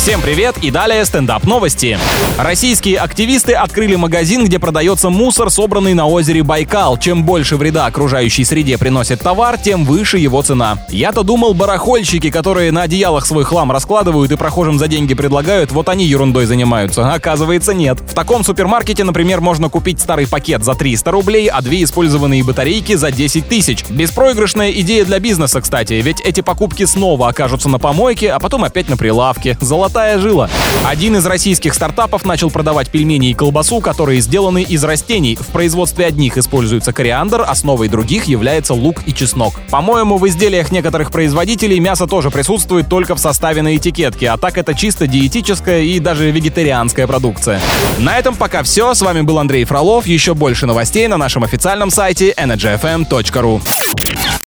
Всем привет и далее стендап новости. Российские активисты открыли магазин, где продается мусор, собранный на озере Байкал. Чем больше вреда окружающей среде приносит товар, тем выше его цена. Я-то думал, барахольщики, которые на одеялах свой хлам раскладывают и прохожим за деньги предлагают, вот они ерундой занимаются. Оказывается, нет. В таком супермаркете, например, можно купить старый пакет за 300 рублей, а две использованные батарейки за 10 тысяч. Беспроигрышная идея для бизнеса, кстати, ведь эти покупки снова окажутся на помойке, а потом опять на прилавке. Золотая жила. Один из российских стартапов начал продавать пельмени и колбасу, которые сделаны из растений. В производстве одних используется кориандр, основой других является лук и чеснок. По-моему, в изделиях некоторых производителей мясо тоже присутствует только в составе на этикетке, а так это чисто диетическая и даже вегетарианская продукция. На этом пока все. С вами был Андрей Фролов. Еще больше новостей на нашем официальном сайте energyfm.ru.